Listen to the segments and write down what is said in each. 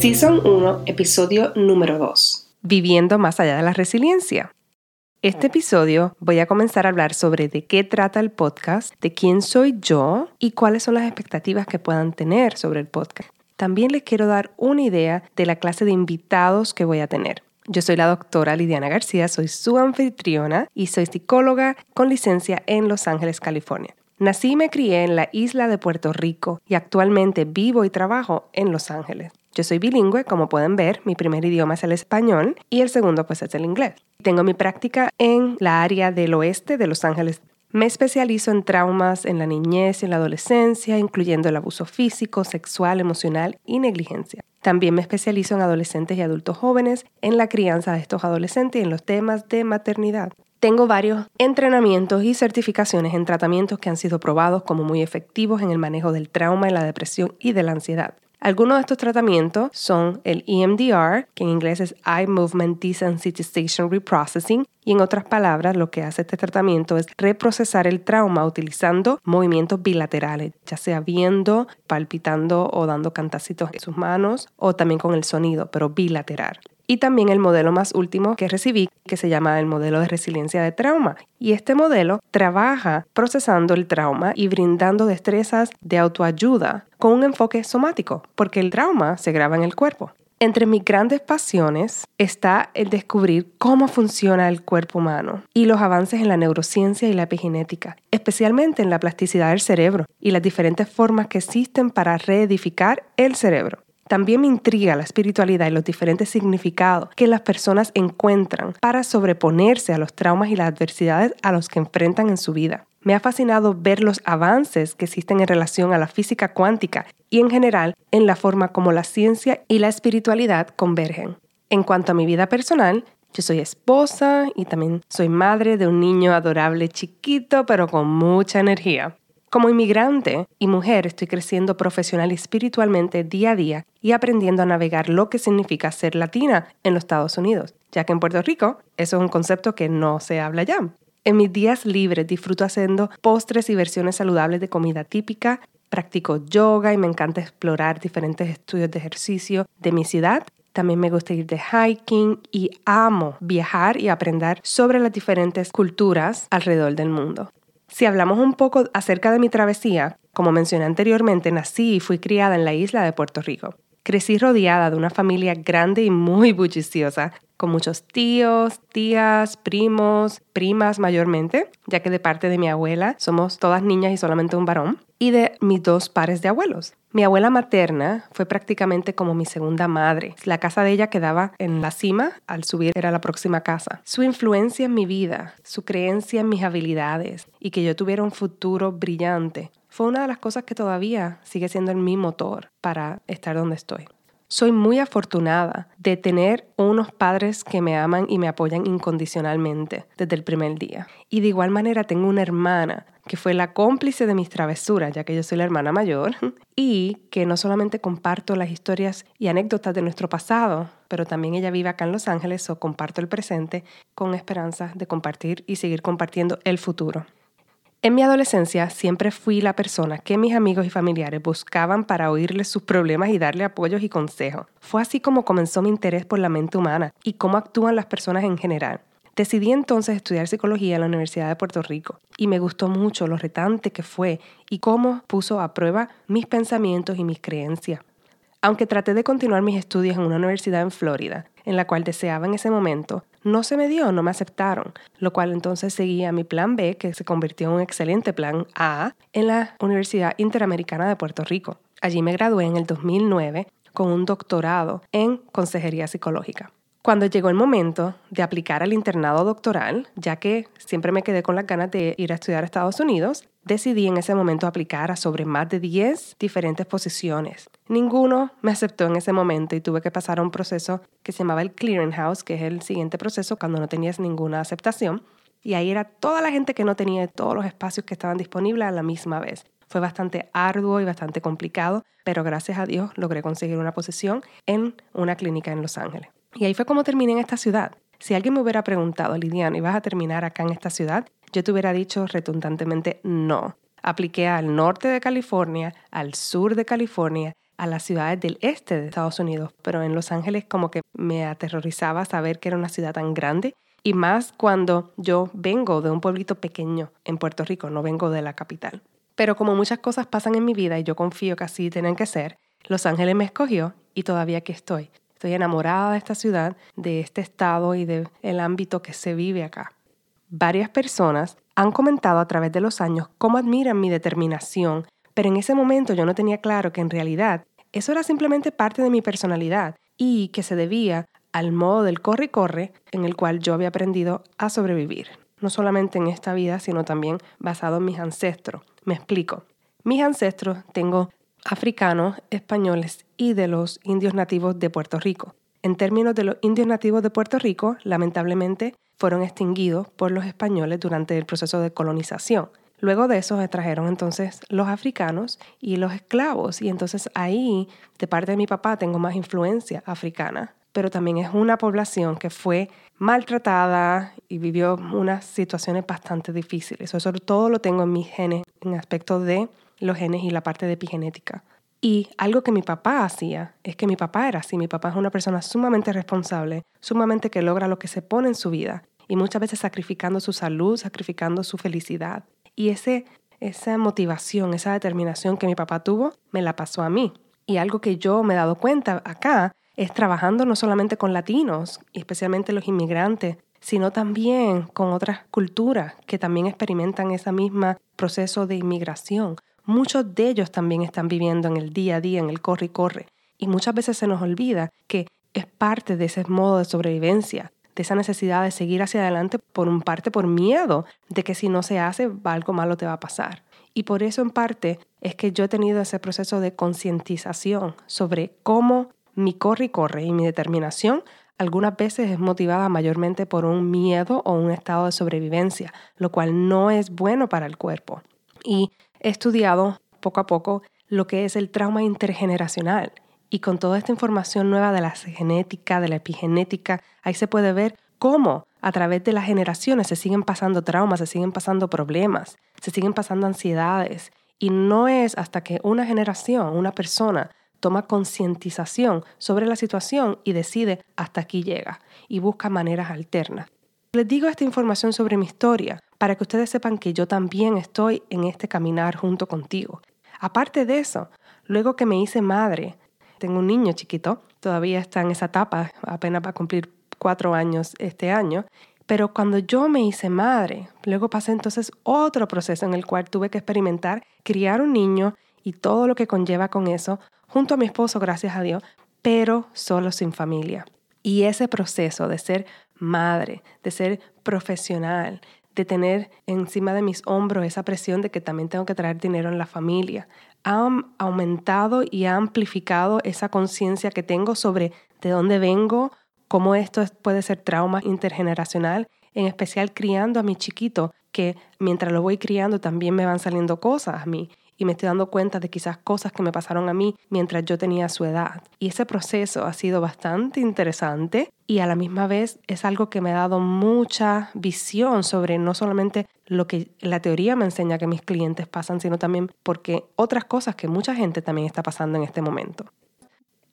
Season 1, episodio número 2. Viviendo más allá de la resiliencia. Este episodio voy a comenzar a hablar sobre de qué trata el podcast, de quién soy yo y cuáles son las expectativas que puedan tener sobre el podcast. También les quiero dar una idea de la clase de invitados que voy a tener. Yo soy la doctora Lidiana García, soy su anfitriona y soy psicóloga con licencia en Los Ángeles, California. Nací y me crié en la isla de Puerto Rico y actualmente vivo y trabajo en Los Ángeles. Yo soy bilingüe, como pueden ver, mi primer idioma es el español y el segundo pues es el inglés. Tengo mi práctica en la área del oeste de Los Ángeles. Me especializo en traumas en la niñez y en la adolescencia, incluyendo el abuso físico, sexual, emocional y negligencia. También me especializo en adolescentes y adultos jóvenes, en la crianza de estos adolescentes y en los temas de maternidad. Tengo varios entrenamientos y certificaciones en tratamientos que han sido probados como muy efectivos en el manejo del trauma, y la depresión y de la ansiedad. Algunos de estos tratamientos son el EMDR, que en inglés es Eye Movement Desensitization Reprocessing, y en otras palabras, lo que hace este tratamiento es reprocesar el trauma utilizando movimientos bilaterales, ya sea viendo, palpitando o dando cantacitos en sus manos, o también con el sonido, pero bilateral y también el modelo más último que recibí, que se llama el modelo de resiliencia de trauma. Y este modelo trabaja procesando el trauma y brindando destrezas de autoayuda con un enfoque somático, porque el trauma se graba en el cuerpo. Entre mis grandes pasiones está el descubrir cómo funciona el cuerpo humano y los avances en la neurociencia y la epigenética, especialmente en la plasticidad del cerebro y las diferentes formas que existen para reedificar el cerebro. También me intriga la espiritualidad y los diferentes significados que las personas encuentran para sobreponerse a los traumas y las adversidades a los que enfrentan en su vida. Me ha fascinado ver los avances que existen en relación a la física cuántica y en general en la forma como la ciencia y la espiritualidad convergen. En cuanto a mi vida personal, yo soy esposa y también soy madre de un niño adorable chiquito pero con mucha energía. Como inmigrante y mujer estoy creciendo profesional y espiritualmente día a día y aprendiendo a navegar lo que significa ser latina en los Estados Unidos, ya que en Puerto Rico eso es un concepto que no se habla ya. En mis días libres disfruto haciendo postres y versiones saludables de comida típica, practico yoga y me encanta explorar diferentes estudios de ejercicio de mi ciudad también me gusta ir de hiking y amo viajar y aprender sobre las diferentes culturas alrededor del mundo. Si hablamos un poco acerca de mi travesía, como mencioné anteriormente, nací y fui criada en la isla de Puerto Rico. Crecí rodeada de una familia grande y muy bulliciosa, con muchos tíos, tías, primos, primas mayormente, ya que de parte de mi abuela somos todas niñas y solamente un varón, y de mis dos pares de abuelos. Mi abuela materna fue prácticamente como mi segunda madre. La casa de ella quedaba en la cima, al subir era la próxima casa. Su influencia en mi vida, su creencia en mis habilidades y que yo tuviera un futuro brillante fue una de las cosas que todavía sigue siendo mi motor para estar donde estoy. Soy muy afortunada de tener unos padres que me aman y me apoyan incondicionalmente desde el primer día. Y de igual manera tengo una hermana que fue la cómplice de mis travesuras, ya que yo soy la hermana mayor, y que no solamente comparto las historias y anécdotas de nuestro pasado, pero también ella vive acá en Los Ángeles o comparto el presente con esperanza de compartir y seguir compartiendo el futuro. En mi adolescencia siempre fui la persona que mis amigos y familiares buscaban para oírles sus problemas y darle apoyos y consejos. Fue así como comenzó mi interés por la mente humana y cómo actúan las personas en general. Decidí entonces estudiar psicología en la Universidad de Puerto Rico y me gustó mucho lo retante que fue y cómo puso a prueba mis pensamientos y mis creencias. Aunque traté de continuar mis estudios en una universidad en Florida, en la cual deseaba en ese momento, no se me dio, no me aceptaron, lo cual entonces seguía mi plan B, que se convirtió en un excelente plan A, en la Universidad Interamericana de Puerto Rico. Allí me gradué en el 2009 con un doctorado en consejería psicológica. Cuando llegó el momento de aplicar al internado doctoral, ya que siempre me quedé con las ganas de ir a estudiar a Estados Unidos, decidí en ese momento aplicar a sobre más de 10 diferentes posiciones. Ninguno me aceptó en ese momento y tuve que pasar a un proceso que se llamaba el clearinghouse, que es el siguiente proceso cuando no tenías ninguna aceptación. Y ahí era toda la gente que no tenía todos los espacios que estaban disponibles a la misma vez. Fue bastante arduo y bastante complicado, pero gracias a Dios logré conseguir una posición en una clínica en Los Ángeles. Y ahí fue como terminé en esta ciudad. Si alguien me hubiera preguntado, Lidiana, ¿y vas a terminar acá en esta ciudad? Yo te hubiera dicho retundantemente no. Apliqué al norte de California, al sur de California, a las ciudades del este de Estados Unidos, pero en Los Ángeles como que me aterrorizaba saber que era una ciudad tan grande y más cuando yo vengo de un pueblito pequeño en Puerto Rico, no vengo de la capital. Pero como muchas cosas pasan en mi vida y yo confío que así tienen que ser, Los Ángeles me escogió y todavía aquí estoy. Estoy enamorada de esta ciudad, de este estado y del ámbito que se vive acá. Varias personas han comentado a través de los años cómo admiran mi determinación, pero en ese momento yo no tenía claro que en realidad eso era simplemente parte de mi personalidad y que se debía al modo del corre corre en el cual yo había aprendido a sobrevivir, no solamente en esta vida, sino también basado en mis ancestros. Me explico. Mis ancestros tengo africanos, españoles y de los indios nativos de Puerto Rico. En términos de los indios nativos de Puerto Rico, lamentablemente fueron extinguidos por los españoles durante el proceso de colonización. Luego de eso se trajeron entonces los africanos y los esclavos y entonces ahí de parte de mi papá tengo más influencia africana, pero también es una población que fue maltratada y vivió unas situaciones bastante difíciles. Eso todo lo tengo en mis genes en aspecto de los genes y la parte de epigenética. Y algo que mi papá hacía es que mi papá era así. Mi papá es una persona sumamente responsable, sumamente que logra lo que se pone en su vida y muchas veces sacrificando su salud, sacrificando su felicidad. Y ese, esa motivación, esa determinación que mi papá tuvo, me la pasó a mí. Y algo que yo me he dado cuenta acá es trabajando no solamente con latinos, especialmente los inmigrantes, sino también con otras culturas que también experimentan ese mismo proceso de inmigración muchos de ellos también están viviendo en el día a día, en el corre y corre. Y muchas veces se nos olvida que es parte de ese modo de sobrevivencia, de esa necesidad de seguir hacia adelante por un parte por miedo de que si no se hace algo malo te va a pasar. Y por eso en parte es que yo he tenido ese proceso de concientización sobre cómo mi corre y corre y mi determinación algunas veces es motivada mayormente por un miedo o un estado de sobrevivencia, lo cual no es bueno para el cuerpo. Y he estudiado poco a poco lo que es el trauma intergeneracional y con toda esta información nueva de la genética, de la epigenética, ahí se puede ver cómo a través de las generaciones se siguen pasando traumas, se siguen pasando problemas, se siguen pasando ansiedades. Y no es hasta que una generación, una persona, toma concientización sobre la situación y decide hasta aquí llega y busca maneras alternas. Les digo esta información sobre mi historia para que ustedes sepan que yo también estoy en este caminar junto contigo. Aparte de eso, luego que me hice madre, tengo un niño chiquito, todavía está en esa etapa, apenas va a cumplir cuatro años este año, pero cuando yo me hice madre, luego pasé entonces otro proceso en el cual tuve que experimentar criar un niño y todo lo que conlleva con eso, junto a mi esposo, gracias a Dios, pero solo sin familia. Y ese proceso de ser madre, de ser profesional, de tener encima de mis hombros esa presión de que también tengo que traer dinero en la familia, ha aumentado y ha amplificado esa conciencia que tengo sobre de dónde vengo, cómo esto puede ser trauma intergeneracional, en especial criando a mi chiquito, que mientras lo voy criando también me van saliendo cosas a mí y me estoy dando cuenta de quizás cosas que me pasaron a mí mientras yo tenía su edad. Y ese proceso ha sido bastante interesante y a la misma vez es algo que me ha dado mucha visión sobre no solamente lo que la teoría me enseña que mis clientes pasan, sino también porque otras cosas que mucha gente también está pasando en este momento.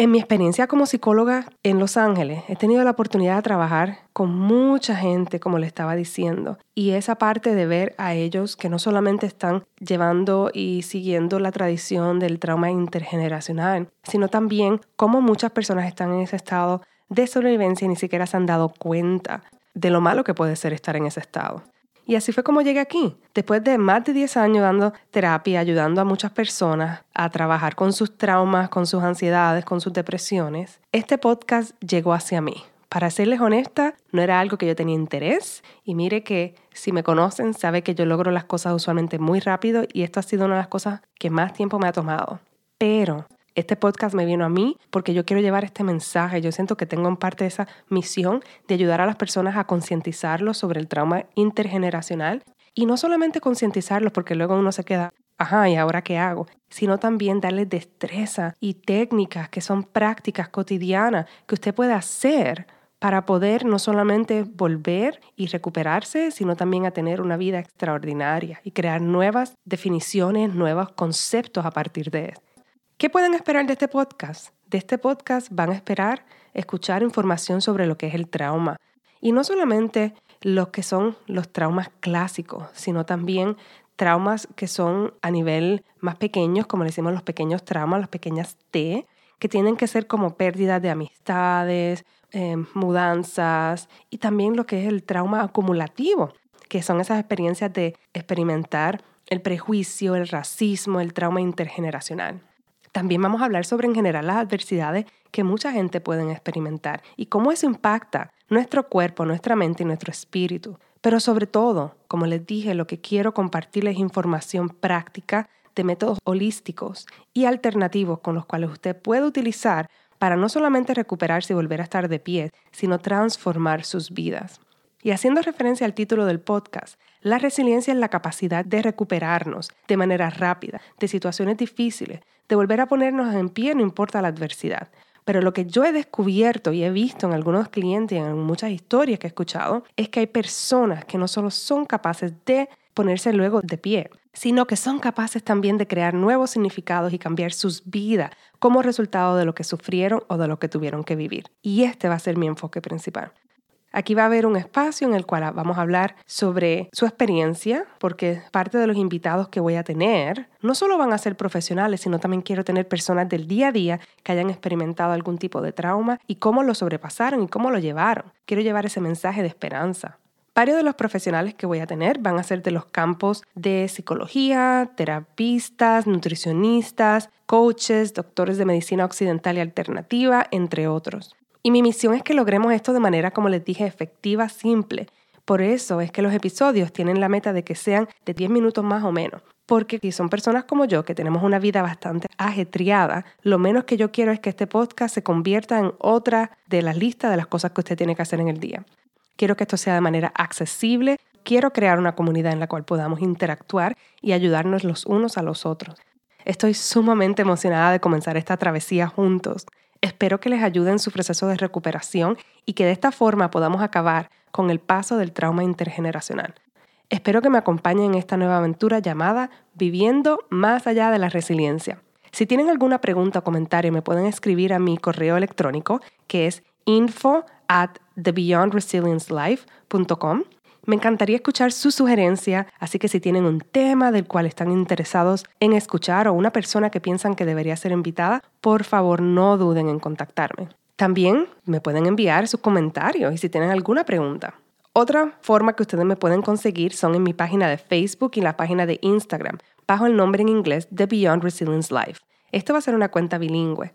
En mi experiencia como psicóloga en Los Ángeles, he tenido la oportunidad de trabajar con mucha gente, como le estaba diciendo, y esa parte de ver a ellos que no solamente están llevando y siguiendo la tradición del trauma intergeneracional, sino también cómo muchas personas están en ese estado de sobrevivencia y ni siquiera se han dado cuenta de lo malo que puede ser estar en ese estado. Y así fue como llegué aquí. Después de más de 10 años dando terapia, ayudando a muchas personas a trabajar con sus traumas, con sus ansiedades, con sus depresiones, este podcast llegó hacia mí. Para serles honesta, no era algo que yo tenía interés y mire que si me conocen sabe que yo logro las cosas usualmente muy rápido y esto ha sido una de las cosas que más tiempo me ha tomado. Pero este podcast me vino a mí porque yo quiero llevar este mensaje. Yo siento que tengo en parte esa misión de ayudar a las personas a concientizarlos sobre el trauma intergeneracional y no solamente concientizarlos porque luego uno se queda, ajá, ¿y ahora qué hago? Sino también darles destreza y técnicas que son prácticas cotidianas que usted puede hacer para poder no solamente volver y recuperarse, sino también a tener una vida extraordinaria y crear nuevas definiciones, nuevos conceptos a partir de esto. ¿Qué pueden esperar de este podcast? De este podcast van a esperar escuchar información sobre lo que es el trauma. Y no solamente los que son los traumas clásicos, sino también traumas que son a nivel más pequeños, como le decimos los pequeños traumas, las pequeñas T, que tienen que ser como pérdidas de amistades, eh, mudanzas y también lo que es el trauma acumulativo, que son esas experiencias de experimentar el prejuicio, el racismo, el trauma intergeneracional. También vamos a hablar sobre en general las adversidades que mucha gente puede experimentar y cómo eso impacta nuestro cuerpo, nuestra mente y nuestro espíritu. Pero sobre todo, como les dije, lo que quiero compartirles es información práctica de métodos holísticos y alternativos con los cuales usted puede utilizar para no solamente recuperarse y volver a estar de pie, sino transformar sus vidas. Y haciendo referencia al título del podcast, la resiliencia es la capacidad de recuperarnos de manera rápida de situaciones difíciles, de volver a ponernos en pie no importa la adversidad. Pero lo que yo he descubierto y he visto en algunos clientes y en muchas historias que he escuchado es que hay personas que no solo son capaces de ponerse luego de pie, sino que son capaces también de crear nuevos significados y cambiar sus vidas como resultado de lo que sufrieron o de lo que tuvieron que vivir. Y este va a ser mi enfoque principal. Aquí va a haber un espacio en el cual vamos a hablar sobre su experiencia, porque parte de los invitados que voy a tener no solo van a ser profesionales, sino también quiero tener personas del día a día que hayan experimentado algún tipo de trauma y cómo lo sobrepasaron y cómo lo llevaron. Quiero llevar ese mensaje de esperanza. Varios de los profesionales que voy a tener van a ser de los campos de psicología, terapistas, nutricionistas, coaches, doctores de medicina occidental y alternativa, entre otros. Y mi misión es que logremos esto de manera, como les dije, efectiva, simple. Por eso es que los episodios tienen la meta de que sean de 10 minutos más o menos. Porque si son personas como yo, que tenemos una vida bastante ajetreada, lo menos que yo quiero es que este podcast se convierta en otra de las listas de las cosas que usted tiene que hacer en el día. Quiero que esto sea de manera accesible. Quiero crear una comunidad en la cual podamos interactuar y ayudarnos los unos a los otros. Estoy sumamente emocionada de comenzar esta travesía juntos. Espero que les ayude en su proceso de recuperación y que de esta forma podamos acabar con el paso del trauma intergeneracional. Espero que me acompañen en esta nueva aventura llamada Viviendo más allá de la resiliencia. Si tienen alguna pregunta o comentario, me pueden escribir a mi correo electrónico que es info at thebeyondresilience.life.com me encantaría escuchar su sugerencia, así que si tienen un tema del cual están interesados en escuchar o una persona que piensan que debería ser invitada, por favor no duden en contactarme. También me pueden enviar sus comentarios y si tienen alguna pregunta. Otra forma que ustedes me pueden conseguir son en mi página de Facebook y la página de Instagram, bajo el nombre en inglés de Beyond Resilience Life. Esto va a ser una cuenta bilingüe.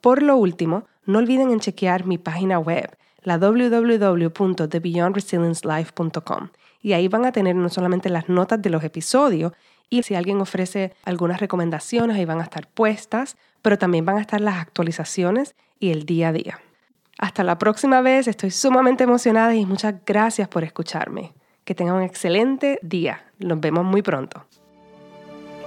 Por lo último, no olviden en chequear mi página web la www.thebeyondresilience.life.com y ahí van a tener no solamente las notas de los episodios y si alguien ofrece algunas recomendaciones ahí van a estar puestas, pero también van a estar las actualizaciones y el día a día. Hasta la próxima vez, estoy sumamente emocionada y muchas gracias por escucharme. Que tengan un excelente día. Nos vemos muy pronto.